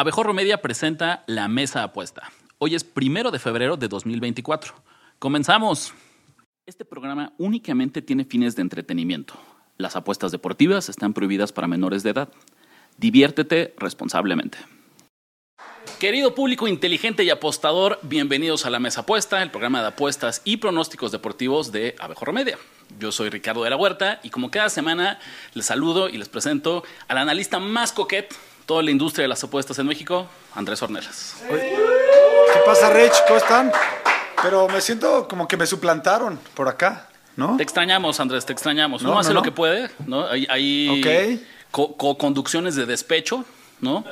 Abejorro Media presenta La Mesa Apuesta. Hoy es primero de febrero de 2024. ¡Comenzamos! Este programa únicamente tiene fines de entretenimiento. Las apuestas deportivas están prohibidas para menores de edad. Diviértete responsablemente. Querido público inteligente y apostador, bienvenidos a La Mesa Apuesta, el programa de apuestas y pronósticos deportivos de Abejorro Media. Yo soy Ricardo de la Huerta y como cada semana les saludo y les presento al analista más coquet toda la industria de las apuestas en México, Andrés Ornelas. ¿Qué pasa, Rich? ¿Cómo están? Pero me siento como que me suplantaron por acá, ¿no? Te extrañamos, Andrés, te extrañamos. No, Uno hace no, lo que puede, ¿no? Hay, hay Ok. co- co-conducciones de despecho, ¿no?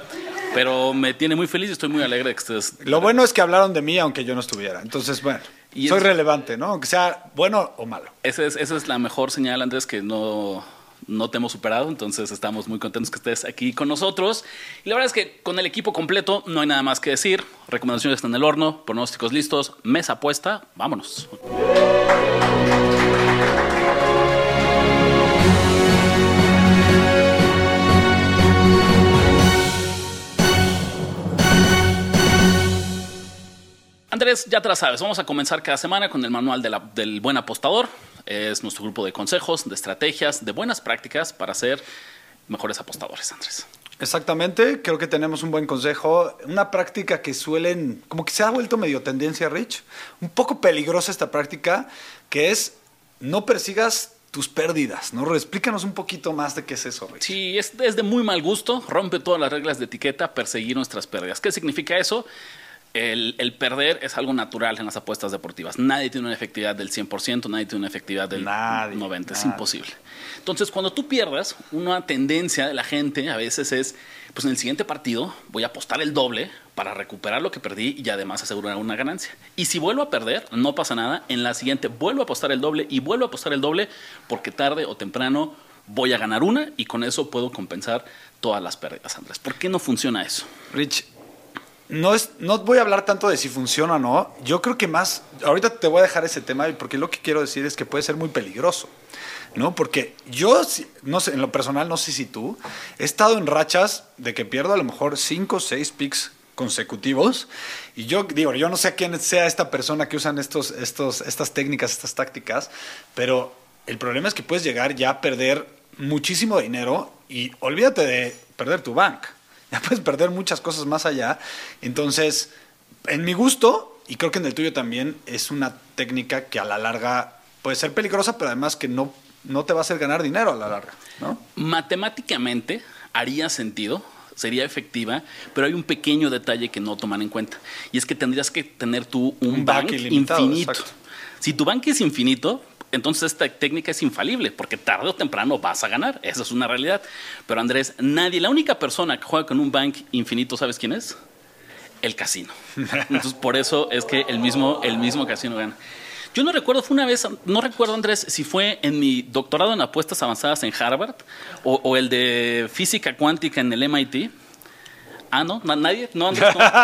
Pero me tiene muy feliz y estoy muy alegre de que estés. Lo bueno es que hablaron de mí aunque yo no estuviera. Entonces, bueno, Y soy es- relevante, ¿no? Aunque sea bueno o malo. Esa es, esa es la mejor señal, Andrés, que no, no te hemos superado. Entonces estamos muy contentos que estés aquí con nosotros. Y la verdad es que con el equipo completo no hay nada más que decir. Recomendaciones están en el horno, pronósticos listos, mesa apuesta. Vámonos. Andrés, ya te la sabes, vamos a comenzar cada semana con el manual del buen apostador. Es nuestro grupo de consejos, de estrategias, de buenas prácticas para ser mejores apostadores, Andrés. Exactamente, creo que tenemos un buen consejo. Una práctica que suelen, como que se ha vuelto medio tendencia, Rich. Un poco peligrosa esta práctica, que es no persigas tus pérdidas, ¿no? Explícanos un poquito más de qué es eso, Rich. Sí, es, es de muy mal gusto, rompe todas las reglas de etiqueta, perseguir nuestras pérdidas. ¿Qué significa eso? El, el perder es algo natural en las apuestas deportivas. Nadie tiene una efectividad del 100%, nadie tiene una efectividad del Nadie, 90%, es imposible. Entonces, cuando tú pierdas, una tendencia de la gente a veces es, pues en el siguiente partido voy a apostar el doble para recuperar lo que perdí y además asegurar una ganancia. Y si vuelvo a perder, no pasa nada, en la siguiente vuelvo a apostar el doble y vuelvo a apostar el doble porque tarde o temprano voy a ganar una y con eso puedo compensar todas las pérdidas, Andrés. ¿Por qué no funciona eso? Rich, no, es, no voy a hablar tanto de si funciona o no. Yo creo que más, ahorita te voy a dejar ese tema porque lo que quiero decir es que puede ser muy peligroso. ¿No? Porque yo, no sé, en lo personal, no sé si tú, he estado en rachas de que pierdo a lo mejor 5 o 6 picks consecutivos. Y yo digo, yo no sé quién sea esta persona que usan estos, estos, estas técnicas, estas tácticas, pero el problema es que puedes llegar ya a perder muchísimo dinero y olvídate de perder tu bank. Ya puedes perder muchas cosas más allá. Entonces, en mi gusto, y creo que en el tuyo también, es una técnica que a la larga puede ser peligrosa, pero además que no, no te va a hacer ganar dinero a la larga, ¿no? Matemáticamente haría sentido, sería efectiva, pero hay un pequeño detalle que no toman en cuenta. Y es que tendrías que tener tú un, Un bank, infinito. exacto. Si tu bank es infinito, entonces esta técnica es infalible, porque tarde o temprano vas a ganar. Esa es una realidad. Pero Andrés, nadie, la única persona que juega con un bank infinito, ¿sabes quién es? El casino. Entonces, por eso es que el mismo, el mismo casino gana. Yo no recuerdo, fue una vez, no recuerdo Andrés, si fue en mi doctorado en apuestas avanzadas en Harvard o, o el de física cuántica en el MIT. Ah, no, Na- nadie, no, no,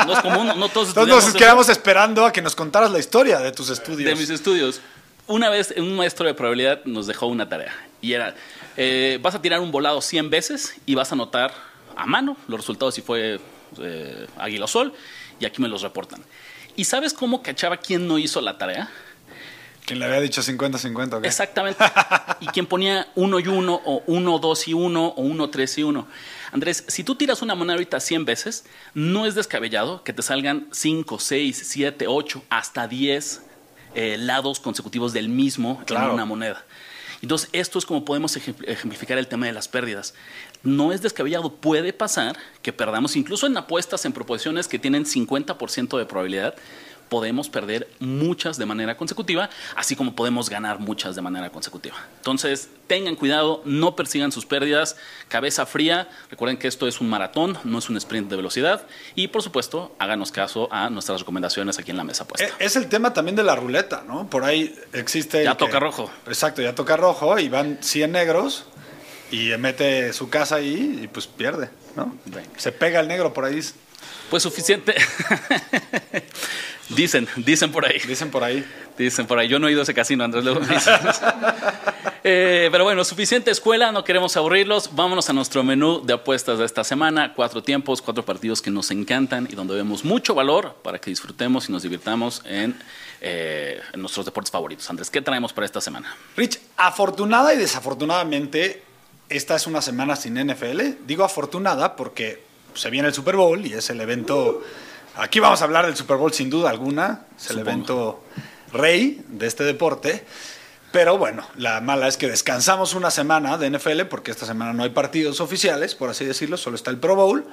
no es común, no todos Entonces nos eso quedamos esperando a que nos contaras la historia de tus estudios. de mis estudios. Una vez un maestro de probabilidad nos dejó una tarea y era, eh, vas a tirar un volado 100 veces y vas a anotar a mano los resultados si fue eh, águila o sol y aquí me los reportan. ¿Y sabes cómo cachaba quién no hizo la tarea? Quien le había dicho 50-50, ¿ok? Exactamente. Y quien ponía uno y uno, o uno, dos y uno, o uno, tres y uno. Andrés, si tú tiras una moneda ahorita 100 veces, no es descabellado que te salgan 5, 6, 7, 8, hasta 10 eh, lados consecutivos del mismo Claro. en una moneda. Entonces, esto es como podemos ejem- ejemplificar el tema de las pérdidas. No es descabellado, puede pasar que perdamos, incluso en apuestas en proporciones que tienen 50% de probabilidad, podemos perder muchas de manera consecutiva, así como podemos ganar muchas de manera consecutiva. Entonces, tengan cuidado, no persigan sus pérdidas, cabeza fría, recuerden que esto es un maratón, no es un sprint de velocidad, y por supuesto, háganos caso a nuestras recomendaciones aquí en la mesa puesta. Es el tema también de la ruleta, ¿no? Por ahí existe... Ya que- toca rojo. Exacto, ya toca rojo y van 100 negros y mete su casa ahí y pues pierde, ¿no? Venga. Se pega el negro por ahí. Pues suficiente. Dicen, dicen por ahí. Dicen por ahí. Dicen por ahí. Yo no he ido a ese casino, Andrés. Luego. Eh, pero bueno, suficiente escuela, no queremos aburrirlos. Vámonos a nuestro menú de apuestas de esta semana. Cuatro tiempos, cuatro partidos que nos encantan y donde vemos mucho valor para que disfrutemos y nos divirtamos en, eh, en nuestros deportes favoritos. Andrés, ¿qué traemos para esta semana? Rich, afortunada y desafortunadamente, esta es una semana sin NFL. Digo afortunada porque se viene el Super Bowl y es el evento. Aquí vamos a hablar del Super Bowl sin duda alguna. Es el evento rey de este deporte. Pero bueno, la mala es que descansamos una semana de NFL porque esta semana no hay partidos oficiales, por así decirlo, solo está el Pro Bowl.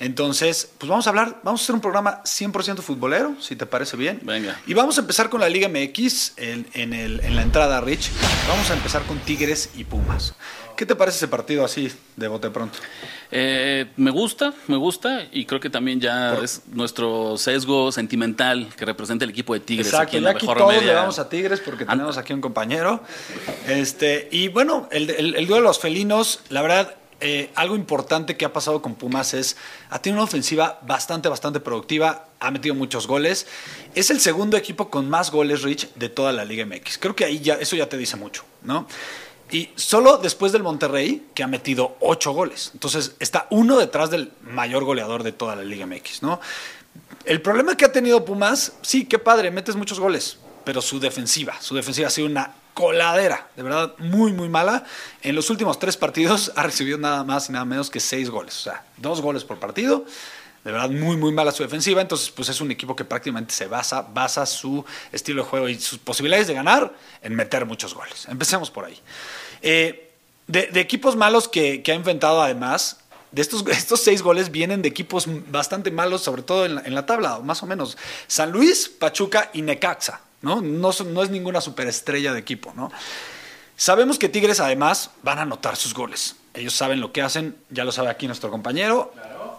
Entonces, pues vamos a hablar, vamos a hacer un programa 100% futbolero, si te parece bien. Venga. Y vamos a empezar con la Liga MX en, en el- en la entrada, Rich. Vamos a empezar con Tigres y Pumas. ¿Qué te parece ese partido así de bote pronto? Eh, me gusta, me gusta y creo que también ya Por- es nuestro sesgo sentimental que representa el equipo de Tigres Exacto, aquí en ya la aquí mejor todos media. le vamos a Tigres porque tenemos aquí un compañero. Este, y bueno, el, el, el duelo de los felinos, la verdad, eh, algo importante que ha pasado con Pumas es, ha tenido una ofensiva bastante, bastante productiva, ha metido muchos goles. Es el segundo equipo con más goles, Rich, de toda la Liga MX. Creo que ahí ya, eso ya te dice mucho, ¿no? Y solo después del Monterrey, que ha metido ocho goles. Entonces, está uno detrás del mayor goleador de toda la Liga MX, ¿no? El problema que ha tenido Pumas, sí, qué padre, metes muchos goles, pero su defensiva, su defensiva ha sido una coladera, de verdad, muy, muy mala. En los últimos tres partidos ha recibido nada más y nada menos que seis goles, o sea, dos goles por partido. De verdad, muy, muy mala su defensiva. Entonces, pues es un equipo que prácticamente se basa, basa su estilo de juego y sus posibilidades de ganar en meter muchos goles. Empecemos por ahí. Eh, de, equipos malos que, que ha enfrentado además, de estos, estos seis goles vienen de equipos bastante malos, sobre todo en la, en la tabla, más o menos. San Luis, Pachuca y Necaxa, ¿no? No, no es ninguna superestrella de equipo, ¿no? Sabemos que Tigres además van a anotar sus goles. Ellos saben lo que hacen, ya lo sabe aquí nuestro compañero.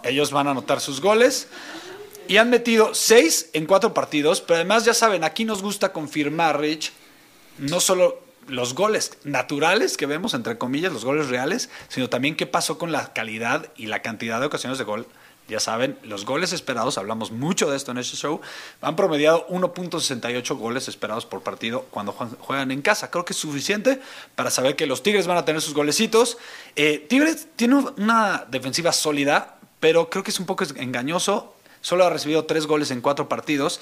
Ellos van a anotar sus goles. Y han metido seis en cuatro partidos, pero además ya saben, aquí nos gusta confirmar, Rich, no solo los goles naturales que vemos, entre comillas, los goles reales, sino también qué pasó con la calidad y la cantidad de ocasiones de gol. Ya saben, los goles esperados, hablamos mucho de esto en este show, han promediado 1.68 goles esperados por partido cuando juegan- en casa. Creo que es suficiente para saber que los Tigres van a tener sus golecitos. Eh, Tigres tiene una defensiva sólida, pero creo que es un poco engañoso. Solo ha recibido tres goles en cuatro partidos.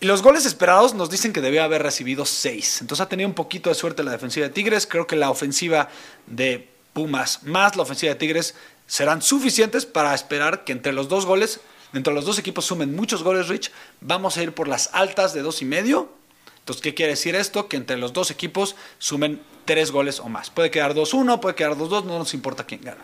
Y los goles esperados nos dicen que debía haber recibido seis. Entonces ha tenido un poquito de suerte la defensiva de Tigres. Creo que la ofensiva de Pumas más la ofensiva de Tigres serán suficientes para esperar que entre los dos goles, entre los dos equipos sumen muchos goles, Rich. Vamos a ir por las altas de dos y medio. Entonces, ¿qué quiere decir esto? Que entre los dos equipos sumen tres goles o más. Puede quedar 2-1, puede quedar 2-2, no nos importa quién gana.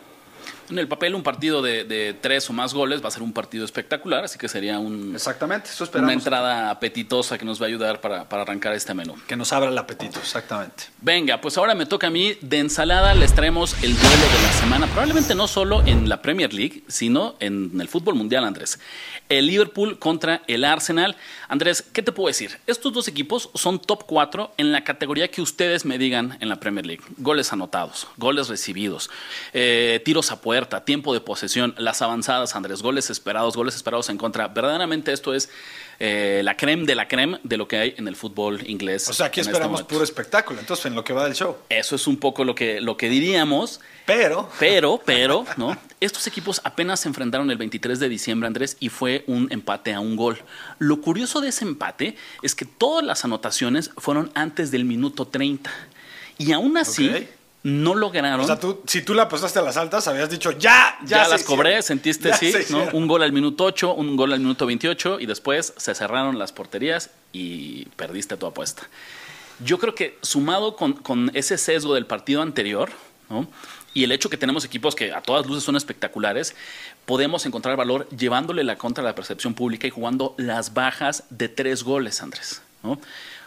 En el papel, un partido de, de tres o más goles va a ser un partido espectacular, así que sería un- Exactamente, eso una entrada apetitosa que nos va a ayudar para, para arrancar este menú. Que nos abra el apetito, exactamente. Venga, pues ahora me toca a mí. De ensalada les traemos el duelo de la semana. Probablemente no solo en la Premier League, sino en el fútbol mundial, Andrés. El Liverpool contra el Arsenal. Andrés, ¿qué te puedo decir? Estos dos equipos son top 4 en la categoría que ustedes me digan en la Premier League. Goles anotados, goles recibidos, eh, tiros a puerta, tiempo de posesión, las avanzadas, Andrés, goles esperados, goles esperados en contra. Verdaderamente esto es eh, la creme de la creme de lo que hay en el fútbol inglés. O sea, aquí este esperamos puro espectáculo, entonces en lo que va del show. Eso es un poco lo que, lo que diríamos. Pero, Pero, pero, ¿no? Estos equipos apenas se enfrentaron el 23 de diciembre, Andrés, y fue un empate a un gol. Lo curioso de ese empate es que todas las anotaciones fueron antes del minuto 30. Y aún así. No lograron. o sea, tú, si tú la apostaste a las altas, habías dicho, ya, ya, ya, se las cobré, sentiste, Ya sí, se ¿no? hicieron. Un gol al minuto 8, un gol al minuto 28 y después se cerraron las porterías y perdiste tu apuesta. Yo creo que sumado con, con ese sesgo del partido anterior, ¿no? Y el hecho que tenemos equipos que a todas luces son espectaculares, podemos encontrar valor llevándole la contra a la percepción pública y jugando las bajas de tres goles, Andrés. ¿no?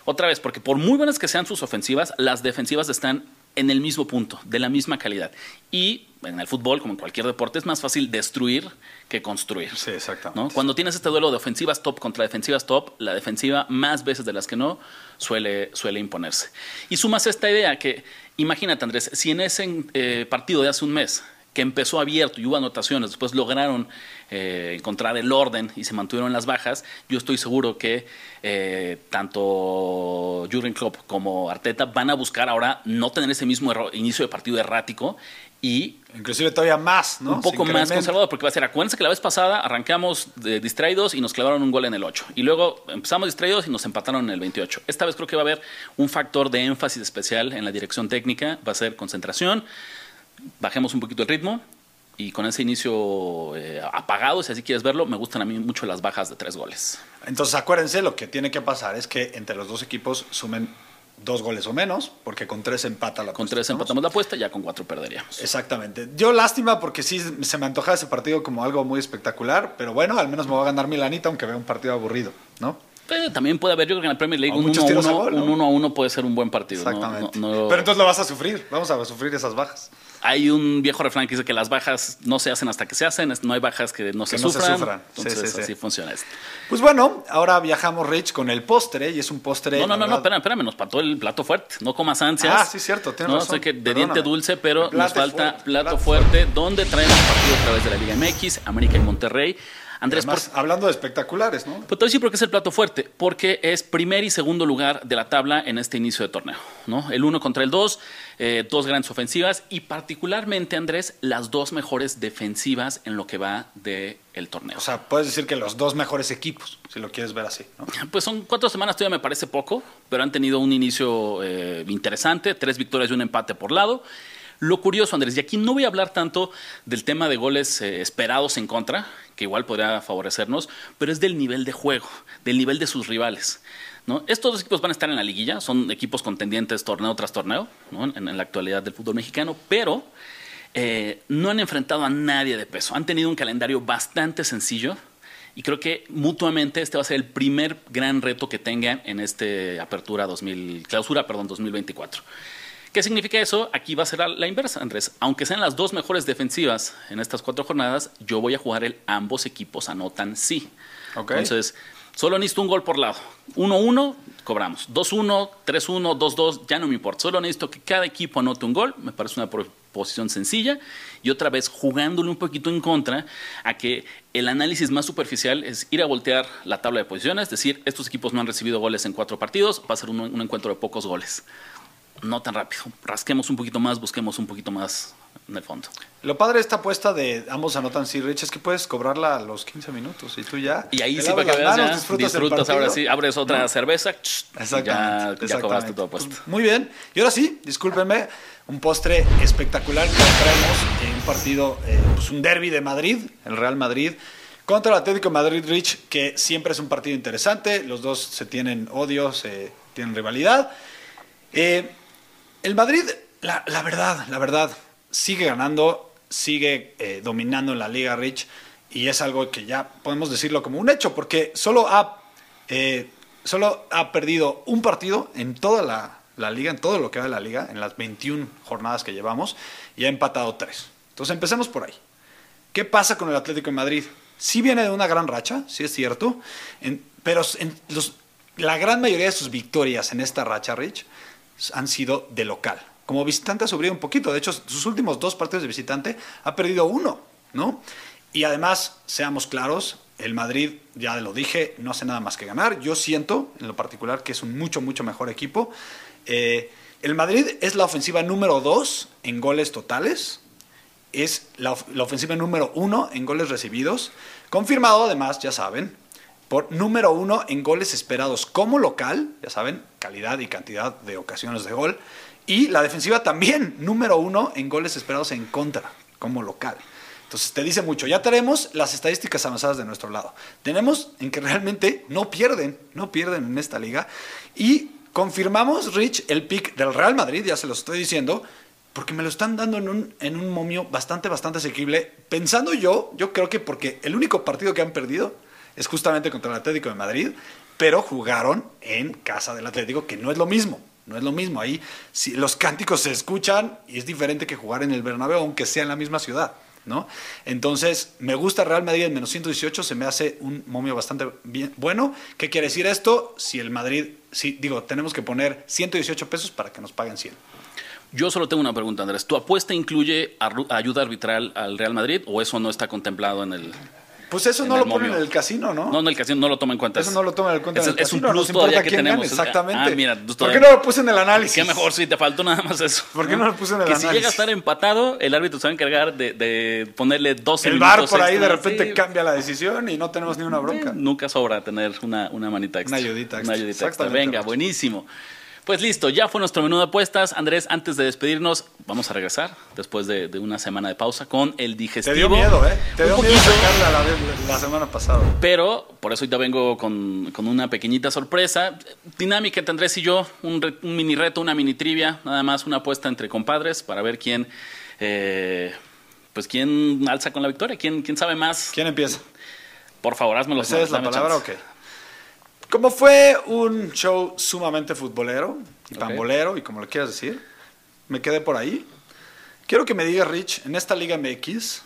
Otra vez, porque por muy buenas que sean sus ofensivas, las defensivas están en el mismo punto, de la misma calidad. Y en el fútbol, como en cualquier deporte, es más fácil destruir que construir. Sí, exactamente. ¿no? Cuando tienes este duelo de ofensivas top contra defensivas top, la defensiva más veces de las que no suele, suele imponerse. Y sumas esta idea que, imagínate Andrés, si en ese eh, partido de hace un mes que empezó abierto y hubo anotaciones, después lograron eh, encontrar el orden y se mantuvieron las bajas, yo estoy seguro que eh, tanto Jurgen Klopp como Arteta van a buscar ahora no tener ese mismo inicio de partido errático y inclusive todavía más, ¿no? Un poco más conservador, porque va a ser, acuérdense que la vez pasada arrancamos distraídos y nos clavaron un gol en el 8. Y luego empezamos distraídos y nos empataron en el 28. Esta vez creo que va a haber un factor de énfasis especial en la dirección técnica, va a ser concentración, bajemos un poquito el ritmo y con ese inicio eh, apagado, si así quieres verlo, me gustan a mí mucho las bajas de tres goles. Entonces acuérdense, lo que tiene que pasar es que entre los dos equipos sumen dos goles o menos, porque con tres empata la Con tres empatamos la apuesta, ya con cuatro perderíamos. Exactamente. Yo lástima porque sí se me antoja ese partido como algo muy espectacular, pero bueno, al menos me voy a ganar Milanita, aunque vea un partido aburrido, ¿no? también puede haber, yo creo que en la Premier League un 1 uno, a uno puede ser un buen partido. Exactamente. Pero entonces lo vas a sufrir, vamos a sufrir esas bajas. Hay un viejo refrán que dice que las bajas no se hacen hasta que se hacen, no hay bajas que no se sufran. Entonces así funciona esto. Pues bueno, ahora viajamos, Rich, con el postre y es un postre. No, no, no, no, espérame, espérame, nos faltó el plato fuerte. No comas ansias. Ah, sí, cierto, tienes no, sé que de diente dulce, pero nos falta plato, fuerte, donde traemos partido a través de la Liga MX, América y Monterrey. Andrés, hablando de espectaculares, ¿no? Pues te voy a decir por qué es el plato fuerte, porque es primer y segundo lugar de la tabla en este inicio de torneo, ¿no? El uno contra el dos, eh, dos grandes ofensivas y particularmente, Andrés, las dos mejores defensivas en lo que va del el torneo. O sea, puedes decir que los dos mejores equipos, si lo quieres ver así, ¿no? Pues son cuatro semanas, todavía me parece poco, pero han tenido un inicio eh, interesante, tres victorias y un empate por lado. Lo curioso, Andrés, y aquí no voy a hablar tanto del tema de goles eh, esperados en contra, que igual podría favorecernos, pero es del nivel de juego, del nivel de sus rivales. Estos dos equipos van a estar en la liguilla, son equipos contendientes torneo tras torneo en, la actualidad del fútbol mexicano, pero eh, no han enfrentado a nadie de peso. Han tenido un calendario bastante sencillo y creo que mutuamente este va a ser el primer gran reto que tengan en este apertura 2000, clausura perdón, 2024. ¿Qué significa eso? Aquí va a ser la inversa, Andrés. Aunque sean las dos mejores defensivas en estas cuatro jornadas, yo voy a jugar el ambos equipos anotan sí. Entonces, solo necesito un gol por lado. 1-1, cobramos. 2-1, 3-1, 2-2, ya no me importa. Solo necesito que cada equipo anote un gol. Me parece una posición sencilla. Y otra vez, jugándole un poquito en contra a que el análisis más superficial es ir a voltear la tabla de posiciones, es decir, estos equipos no han recibido goles en cuatro partidos, va a ser un encuentro de pocos goles no tan rápido. Rasquemos un poquito más, busquemos un poquito más en el fondo. Lo padre de esta apuesta de ambos anotan sí, Rich, es que puedes cobrarla a los 15 minutos y tú ya. Y ahí sí, para que veas, ya, disfrutas, ahora sí, abres otra cerveza, exactamente, ya, cobraste tu apuesta. Pues, muy bien. Y ahora sí, discúlpenme, un postre espectacular que traemos en un partido, eh, pues un derby de Madrid, el Real Madrid. Contra el Atlético Madrid Rich, que siempre es un partido interesante. Los dos se tienen odio, se tienen rivalidad. Eh, el Madrid, la, verdad, la verdad, sigue ganando, sigue eh, dominando en la Liga Rich y es algo que ya podemos decirlo como un hecho, porque solo ha, eh, solo ha perdido un partido en toda la, la, liga, en todo lo que va de la liga, en las 21 jornadas que llevamos, y ha empatado tres. Entonces empecemos por ahí. ¿Qué pasa con el Atlético de Madrid? Sí viene de una gran racha, sí es cierto, pero en los, la gran mayoría de sus victorias en esta racha, Rich, han sido de local. Como visitante ha subido un poquito. De hecho, sus últimos dos partidos de visitante ha perdido uno, ¿no? Y además, seamos claros, el Madrid, ya lo dije, no hace nada más que ganar. Yo siento, en lo particular, que es un mucho, mucho mejor equipo. Eh, el Madrid es la ofensiva número dos en goles totales. Es la, la ofensiva número uno en goles recibidos. Confirmado, además, ya saben, por número uno en goles esperados como local, ya saben, calidad y cantidad de ocasiones de gol. Y la defensiva también, número uno en goles esperados en contra, como local. Entonces te dice mucho. Ya tenemos las estadísticas avanzadas de nuestro lado. Tenemos en que realmente no pierden, no pierden en esta liga. Y confirmamos, Rich, el pick del Real Madrid, ya se lo estoy diciendo, porque me lo están dando en un, en un momio bastante, bastante asequible. Pensando yo, yo creo que porque el único partido que han perdido es justamente contra el Atlético de Madrid, pero jugaron en casa del Atlético, que no es lo mismo. No es lo mismo. Ahí si los cánticos se escuchan y es diferente que jugar en el Bernabéu, aunque sea en la misma ciudad. ¿no? Entonces, me gusta Real Madrid en menos 118, se me hace un momio bastante bien, bueno. ¿Qué quiere decir esto? Si el Madrid, si, digo, tenemos que poner 118 pesos para que nos paguen 100. Yo solo tengo una pregunta, Andrés. ¿Tu apuesta incluye ayuda arbitral al Real Madrid o eso no está contemplado en el... Pues eso no lo ponen momio. en el casino, ¿no? No, en el casino no lo toma en cuenta. Eso no lo toman en cuenta Es, en el es un plus importa todavía que gane, tenemos. exactamente. Ah, mira, pues ¿Por qué no lo puse en el análisis? Qué mejor si te faltó nada más eso. ¿Por qué no lo puse en el que si análisis? llega a estar empatado, el árbitro se va a encargar de, de ponerle 12 El bar por ahí de repente Sí. cambia la decisión y no tenemos ni una bronca. Eh, Nunca sobra tener una, una manita extra. Una ayudita extra. Una ayudita extra. Venga, buenísimo. Pues listo, ya fue nuestro menú de apuestas. Andrés, antes de despedirnos, vamos a regresar después de, de una semana de pausa con el digestivo. Te dio miedo, ¿eh? Te dio miedo sacarla la, la semana pasada. Pero por eso ya vengo con, con una pequeñita sorpresa. Dinámica entre Andrés y yo, un, re- un mini reto, una mini trivia, nada más una apuesta entre compadres para ver quién, eh, pues quién alza con la victoria, quién, quién sabe más. ¿Quién empieza? Por favor, hazme los ¿Esa es la palabra? chance. Ok. Como fue un show sumamente futbolero, y pambolero, y como le quieras decir, me quedé por ahí. Quiero que me diga, Rich, en esta Liga MX,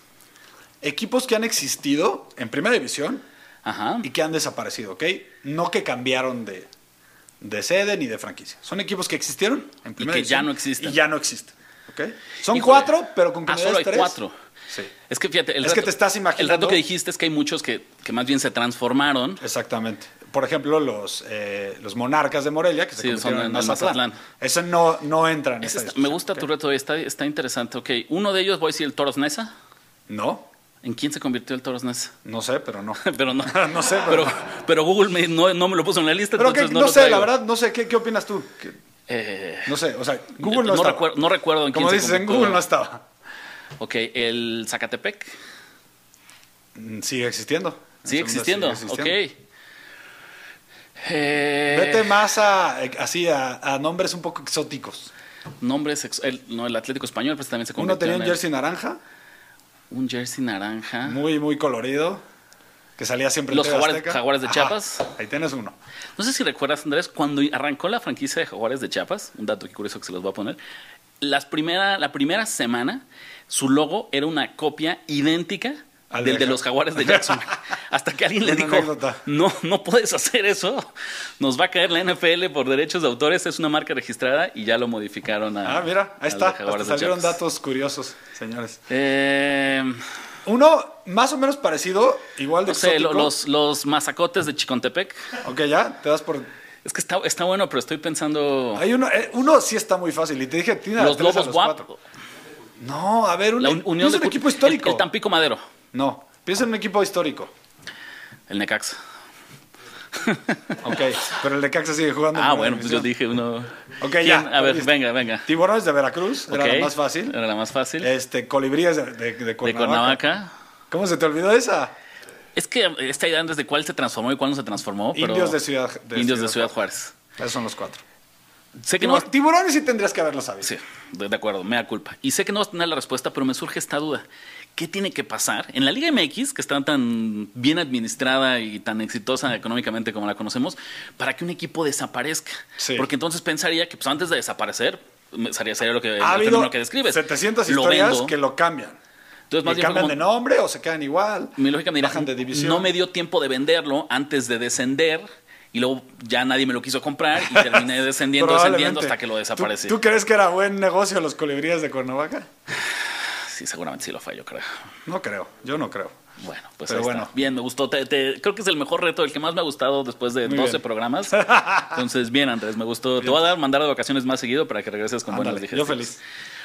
equipos que han existido en primera división Ajá. y que han desaparecido, ¿ok? No que cambiaron de, de sede ni de franquicia. Son equipos que existieron en primera que ya no existen. Y ya no existen, ¿ok? Son Híjole. cuatro, pero con que Ah, solo des hay tres. cuatro. Sí, Es que fíjate, el Es que te estás imaginando- El rato que dijiste es que hay muchos que, que más bien se transformaron. exactamente. Por ejemplo, los, eh, los monarcas de Morelia, que se Sí, convirtieron son en en Mazatlán. Mazatlán. Ese no, no entra en Ese esta está- me gusta tu reto, está, está interesante. Ok, uno de ellos voy a decir el Toros Nesa. No, ¿En quién se convirtió el Toros Nesa? no sé, pero no. pero no. No sé, pero- pero, pero Google me- no, no me lo puso en la lista, Pero que, entonces no, no, lo sé, traigo. la verdad, no sé. ¿Qué, qué opinas tú? ¿Qué- Eh, No sé, o sea, Google no, no, estaba. recuerdo, no recuerdo en Como quién se dices, en. Google no estaba. Ok, el Zacatepec. Mm, Sigue existiendo. En Sigue existiendo, existiendo. ok. Eh, Vete más a, así, a, a nombres un poco exóticos. Nombres, ex- el, no, el Atlético Español, pues también se Uno tenía un el- jersey naranja, un jersey naranja. muy, muy colorido, que salía siempre Los Jaguares-. Jaguares de Ajá, Chiapas. Ahí tienes uno. No sé si recuerdas, Andrés, cuando arrancó la franquicia de Jaguares de Chiapas, un dato que curioso que se los voy a poner, las primera, la primera semana su logo era una copia idéntica Al del de los Jaguares de Jackson. Hasta que alguien le dijo, anécdota. no, no puedes hacer eso, nos va a caer la NFL por derechos de autores, es una marca registrada y ya lo modificaron a... Ah, mira, ahí está. Hasta salieron datos curiosos, señores. Eh, Uno más o menos parecido, igual de no sé, lo- los, los mazacotes de Chicontepec. Ok, ya, te das por... Es que está, está bueno, pero estoy pensando... Hay uno, eh, uno sí está muy fácil. Y te dije, tiene los Lobos los Guap. cuatro. No, a ver, un, La un- Unión piensa de un equipo histórico. El, el Tampico Madero. No, piensa en un equipo histórico. El Necaxa. Ok, pero el de Caxa sigue jugando. Ah, bueno, pues yo dije uno. Ok, ¿Quién? ya, A ver, venga, venga. Tiburones de Veracruz, era Ok, la más fácil. Era la más fácil. Este, colibríes de, de, de de Cuernavaca. ¿Cómo se te olvidó esa? Es que esta idea antes de cuál se transformó y cuál no se transformó. pero- Indios de Ciudad, de Indios de Ciudad Juárez. Esos son los cuatro. Sé que no. Tibur- Tiburones sí tendrías que haberlo sabido. Sí, de, acuerdo, me da culpa. Y sé que no vas a tener la respuesta, pero me surge esta duda. ¿Qué tiene que pasar en la Liga MX, que está tan bien administrada y tan exitosa económicamente como la conocemos, para que un equipo desaparezca? Sí. Porque entonces pensaría que pues, antes de desaparecer, sería, sería lo que, Ha habido que describes. 700 Lo historias vendo. que lo cambian. Entonces, más bien cambian como- de nombre o se quedan igual. Mi lógica me dirá, bajan de división. no me dio tiempo de venderlo antes de descender y luego ya nadie me lo quiso comprar y terminé descendiendo, descendiendo hasta que lo desaparecí. ¿Tú, tú crees que era buen negocio los colibríes de Cuernavaca? Sí, seguramente sí lo fue, yo creo. No creo, yo no creo. Bueno, pues Pero ahí está. bueno. Bien, me gustó. Te- te- creo que es el mejor reto, el que más me ha gustado después de Muy 12 bien. programas. Entonces, bien, Andrés, me gustó. Te voy a dar mandar de vacaciones más seguido para que regreses con buenas yo feliz.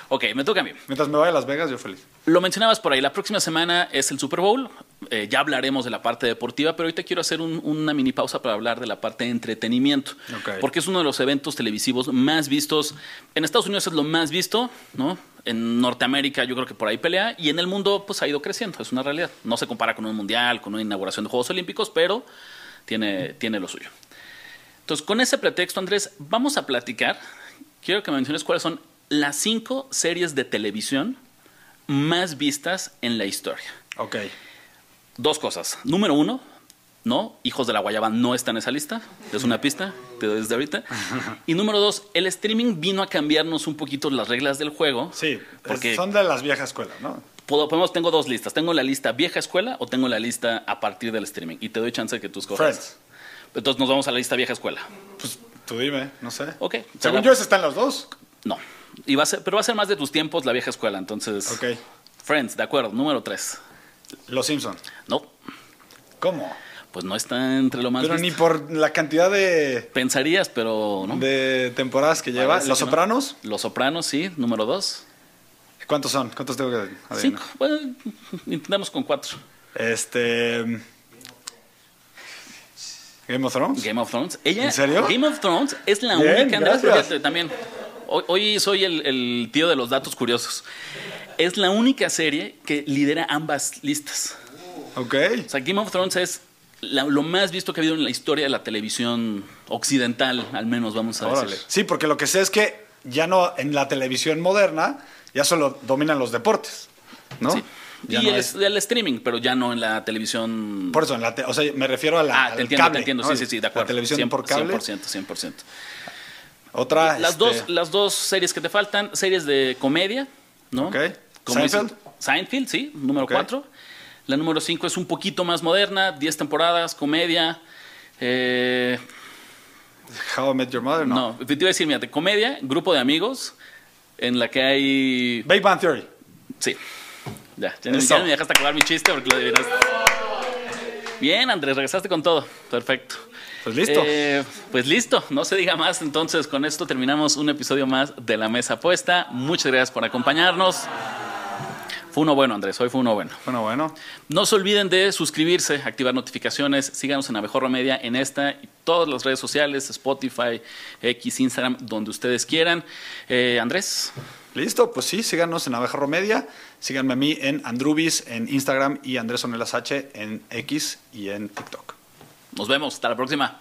Ok, me toca a mí. Mientras me vaya a Las Vegas, yo feliz. Lo mencionabas por ahí, la próxima semana es el Super Bowl, Eh, ya hablaremos de la parte deportiva, pero ahorita quiero hacer un- una mini pausa para hablar de la parte de entretenimiento, Ok. porque es uno de los eventos televisivos más vistos, en Estados Unidos es lo más visto, ¿no? En Norteamérica yo creo que por ahí pelea, y en el mundo pues ha ido creciendo, es una realidad. No se compara con un mundial, con una inauguración de Juegos Olímpicos, pero tiene, tiene lo suyo. Entonces, con ese pretexto, Andrés, vamos a platicar. Quiero que me menciones cuáles son las cinco series de televisión más vistas en la historia. Ok. Dos cosas. Número uno, no, Hijos de la Guayaba no está en esa lista. Es una pista, te doy desde ahorita. Y número dos, el streaming vino a cambiarnos un poquito las reglas del juego. Sí, porque son de las viejas escuelas, ¿no? podemos, tengo dos listas. Tengo la lista vieja escuela o tengo la lista a partir del streaming. Y te doy chance de que tú escojas. Friends. Entonces nos vamos a la lista vieja escuela. Pues tú dime, no sé. Ok. Según yo, ese está en los dos. No. Y va a ser, pero va a ser más de tus tiempos la vieja escuela, entonces. Ok. Friends, de acuerdo. Número 3. Los Simpson. No, ¿Cómo? pues no está entre lo más. Pero visto. ni por la cantidad de, Pensarías, pero no. de temporadas que lleva. Parece Los que no. Sopranos. Los Sopranos, sí. Número 2. ¿Cuántos son? ¿Cuántos tengo que adivinar? Cinco. Bueno, intentamos con cuatro. Este. Game of Thrones. Game of Thrones. Ella, ¿En serio? Game of Thrones es la Bien, única, Andrés, también. Hoy, hoy soy el, el tío de los datos curiosos. Es la única serie que lidera ambas listas. Ok. O sea, Game of Thrones es la- lo más visto que ha habido en la historia de la televisión occidental, al menos, vamos a decir. Sí, porque lo que sé es que ya no en la televisión moderna ya solo dominan los deportes, ¿no? Sí. Ya y no el, es- el streaming, pero ya no en la televisión. Por eso, en la te- o sea, me refiero a la, ah, te entiendo, cable, te entiendo. ¿no? Sí, sí, sí, de acuerdo. La televisión por cable. 100%, 100%. Otra. Las, este, dos, las dos series que te faltan, series de comedia, ¿no? Ok. Seinfeld. Seinfeld, sí, número Ok. 4. La número 5 es un poquito más moderna, 10 temporadas, comedia. Eh, How I Met Your Mother, no. no. te iba a decir, mira, de comedia, grupo de amigos, en la que hay... Big Bang Theory. Sí, ya, ya, me dejaste acabar mi chiste porque lo adivinaste. Bien, Andrés, regresaste con todo. Perfecto. Pues listo. Eh, pues listo, no se diga más. Entonces, con esto terminamos un episodio más de La Mesa Puesta. Muchas gracias por acompañarnos. Fue uno bueno, Andrés, hoy fue uno bueno. Bueno, bueno. No se olviden de suscribirse, activar notificaciones, síganos en Abejorro Media en esta y todas las redes sociales, Spotify, X, Instagram, donde ustedes quieran. Eh, Andrés, Listo, pues sí, síganos en Abejorro Media. Síganme a mí en Andrubis en Instagram y Andrés Onelas H en X y en TikTok. nos vemos, hasta la próxima.